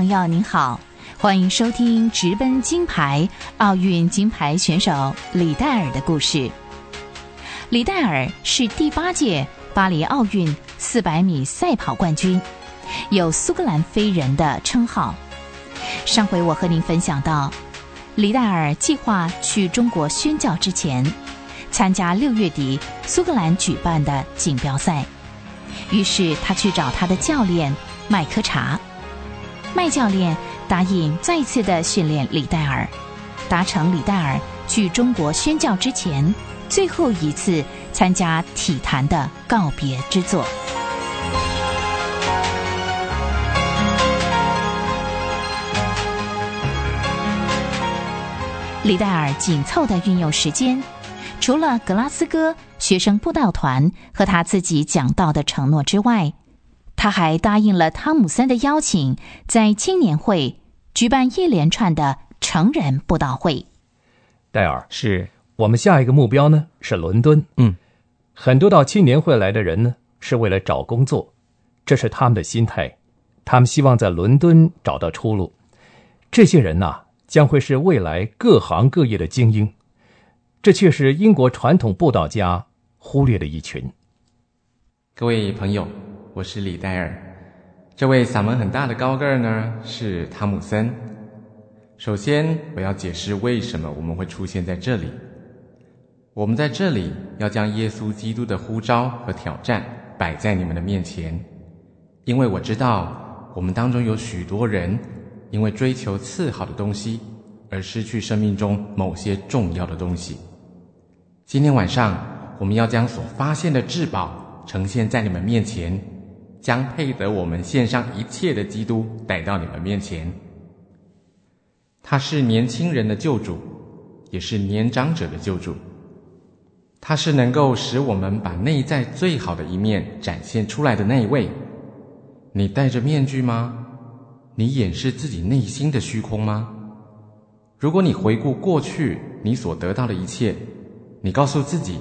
朋友，您好，欢迎收听直奔金牌奥运金牌选手李戴尔的故事。李戴尔是第八届巴黎奥运四百米赛跑冠军，有“苏格兰飞人”的称号。上回我和您分享到，李戴尔计划去中国宣教之前，参加六月底苏格兰举办的锦标赛。于是他去找他的教练麦克查，麦教练答应再次的训练李戴尔，达成李戴尔去中国宣教之前最后一次参加体坛的告别之作。李戴尔紧凑的运用时间，除了格拉斯哥学生布道团和他自己讲到的承诺之外，他还答应了汤姆森的邀请，在青年会举办一连串的成人布道会。戴尔，是我们下一个目标呢是伦敦。嗯，很多到青年会来的人呢是为了找工作，这是他们的心态，他们希望在伦敦找到出路。这些人呐。将会是未来各行各业的精英，这却是英国传统布道家忽略的一群。各位朋友，我是李戴尔。这位嗓门很大的高个儿呢，是汤姆森。首先，我要解释为什么我们会出现在这里。我们在这里要将耶稣基督的呼召和挑战摆在你们的面前，因为我知道我们当中有许多人。因为追求次好的东西而失去生命中某些重要的东西。今天晚上，我们要将所发现的至宝呈现在你们面前，将配得我们献上一切的基督带到你们面前。他是年轻人的救主，也是年长者的救主。他是能够使我们把内在最好的一面展现出来的那一位。你戴着面具吗？你掩饰自己内心的虚空吗？如果你回顾过去你所得到的一切，你告诉自己，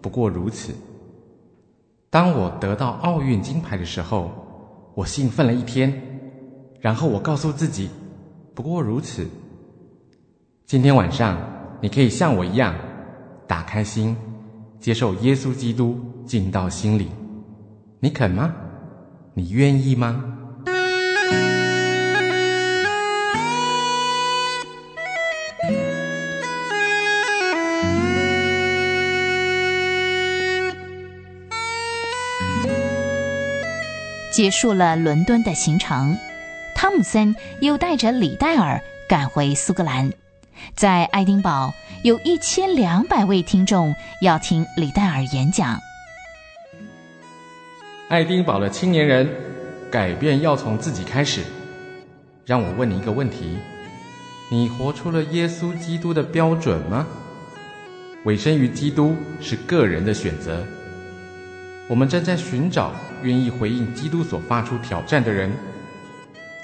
不过如此。当我得到奥运金牌的时候，我兴奋了一天，然后我告诉自己，不过如此。今天晚上，你可以像我一样，打开心，接受耶稣基督进到心里。你肯吗？你愿意吗？结束了伦敦的行程，汤姆森又带着李戴尔赶回苏格兰。在爱丁堡，有一千两百位听众要听李戴尔演讲。爱丁堡的青年人，改变要从自己开始。让我问你一个问题：你活出了耶稣基督的标准吗？委身于基督是个人的选择。我们正在寻找愿意回应基督所发出挑战的人，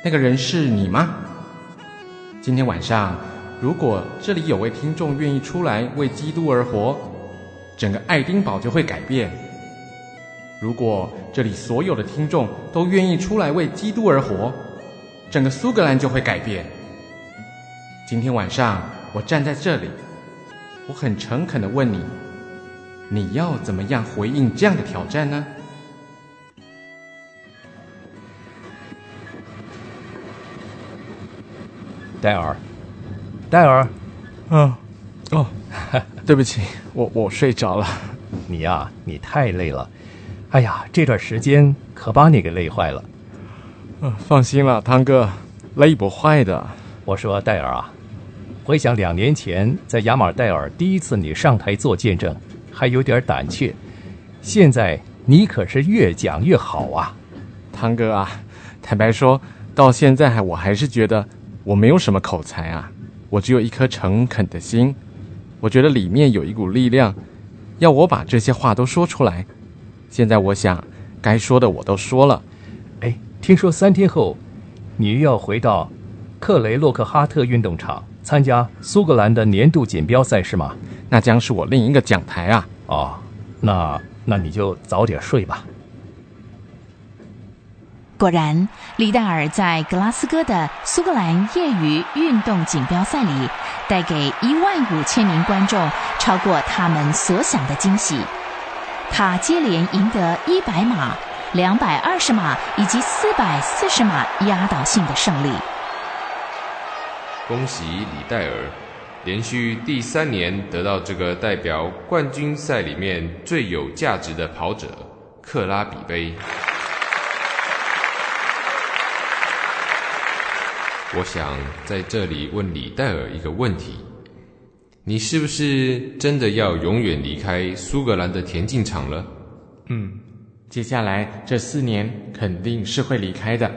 那个人是你吗？今天晚上，如果这里有位听众愿意出来为基督而活，整个爱丁堡就会改变。如果这里所有的听众都愿意出来为基督而活，整个苏格兰就会改变。今天晚上，我站在这里，我很诚恳的问你。你要怎么样回应这样的挑战呢？戴尔，戴尔，嗯，哦，对不起，我我睡着了。你呀，你太累了。哎呀，这段时间可把你给累坏了。嗯，放心了，汤哥，累不坏的。我说戴尔啊，回想两年前在雅马戴尔第一次你上台做见证。还有点胆怯，现在你可是越讲越好啊，汤哥啊！坦白说，到现在我还是觉得我没有什么口才啊，我只有一颗诚恳的心。我觉得里面有一股力量，要我把这些话都说出来。现在我想，该说的我都说了。哎，听说三天后你又要回到克雷洛克哈特运动场参加苏格兰的年度锦标赛是吗？那将是我另一个讲台啊！哦，那那你就早点睡吧。果然，李戴尔在格拉斯哥的苏格兰业余运动锦标赛里，带给一万五千名观众超过他们所想的惊喜。他接连赢得一百码、两百二十码以及四百四十码压倒性的胜利。恭喜李戴尔，连续第三年得到这个代表冠军赛里面最有价值的跑者——克拉比杯。我想在这里问李戴尔一个问题：你是不是真的要永远离开苏格兰的田径场了？嗯，接下来这四年肯定是会离开的。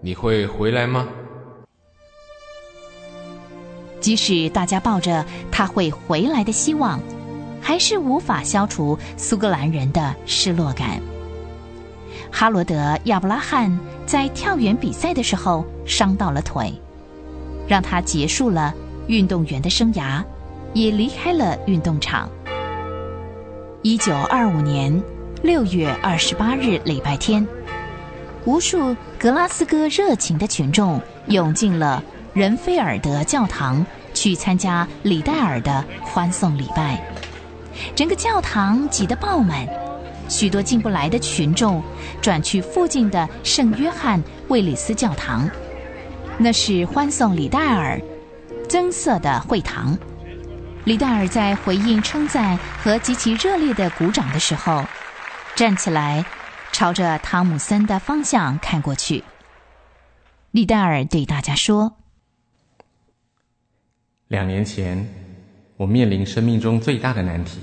你会回来吗？即使大家抱着他会回来的希望，还是无法消除苏格兰人的失落感。哈罗德·亚布拉罕在跳远比赛的时候伤到了腿，让他结束了运动员的生涯，也离开了运动场。一九二五年六月二十八日礼拜天，无数格拉斯哥热情的群众涌进了仁菲尔德教堂，去参加李戴尔的欢送礼拜。整个教堂挤得爆满。许多进不来的群众转去附近的圣约翰卫里斯教堂，那是欢送李戴尔增色的会堂。李戴尔在回应称赞和极其热烈的鼓掌的时候，站起来，朝着汤姆森的方向看过去。李戴尔对大家说：“两年前，我面临生命中最大的难题。”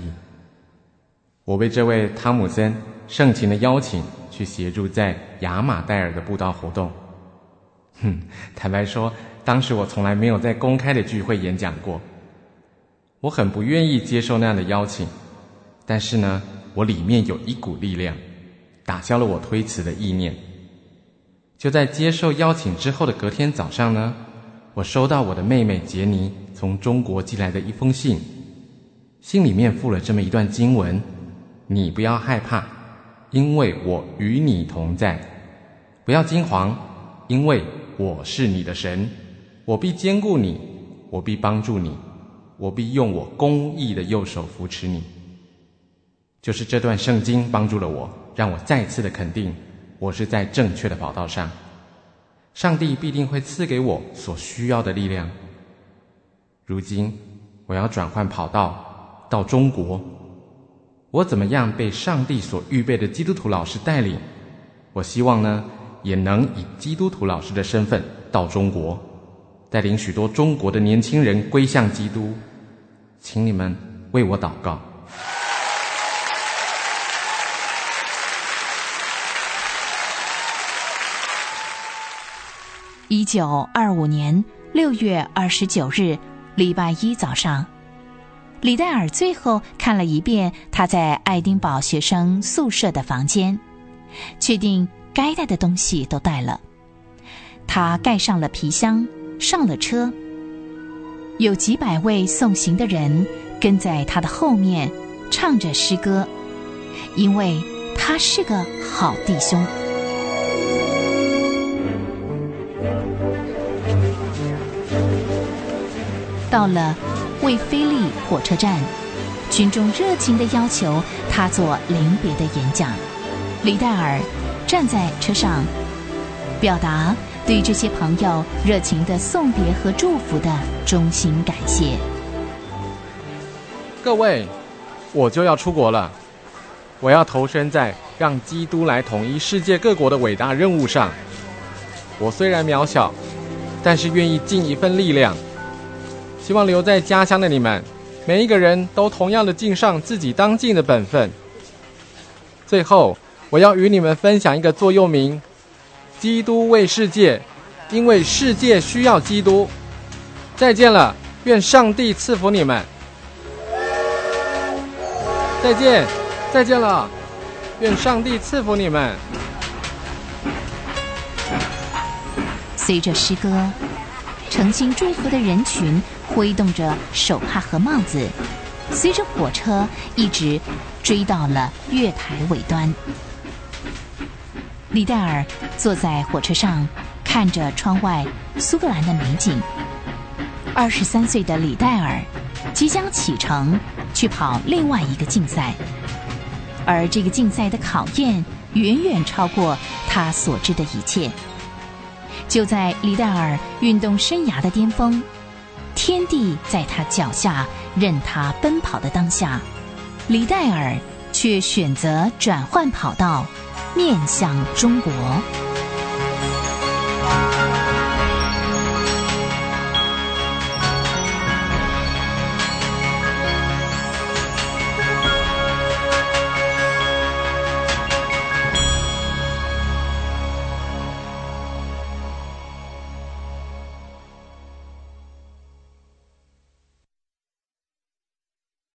我被这位汤姆森盛情的邀请去协助在雅马戴尔的布道活动。哼，坦白说，当时我从来没有在公开的聚会演讲过。我很不愿意接受那样的邀请，但是呢，我里面有一股力量，打消了我推辞的意念。就在接受邀请之后的隔天早上呢，我收到我的妹妹杰尼从中国寄来的一封信，信里面附了这么一段经文。你不要害怕，因为我与你同在；不要惊惶，因为我是你的神，我必兼顾你，我必帮助你，我必用我公义的右手扶持你。就是这段圣经帮助了我，让我再次的肯定我是在正确的跑道上。上帝必定会赐给我所需要的力量。如今我要转换跑道到中国。我怎么样被上帝所预备的基督徒老师带领？我希望呢，也能以基督徒老师的身份到中国，带领许多中国的年轻人归向基督。请你们为我祷告。一九二五年六月二十九日，礼拜一早上。李戴尔最后看了一遍他在爱丁堡学生宿舍的房间，确定该带的东西都带了。他盖上了皮箱，上了车。有几百位送行的人跟在他的后面，唱着诗歌，因为他是个好弟兄。到了。为菲利火车站，群众热情地要求他做临别的演讲。李戴尔站在车上，表达对这些朋友热情的送别和祝福的衷心感谢。各位，我就要出国了，我要投身在让基督来统一世界各国的伟大任务上。我虽然渺小，但是愿意尽一份力量。希望留在家乡的你们，每一个人都同样的尽上自己当尽的本分。最后，我要与你们分享一个座右铭：基督为世界，因为世界需要基督。再见了，愿上帝赐福你们。再见，再见了，愿上帝赐福你们。随着诗歌，诚心祝福的人群。挥动着手帕和帽子，随着火车一直追到了月台尾端。李戴尔坐在火车上，看着窗外苏格兰的美景。二十三岁的李戴尔即将启程去跑另外一个竞赛，而这个竞赛的考验远远超过他所知的一切。就在李戴尔运动生涯的巅峰，天地在他脚下任他奔跑的当下，李戴尔却选择转换跑道。面向中国。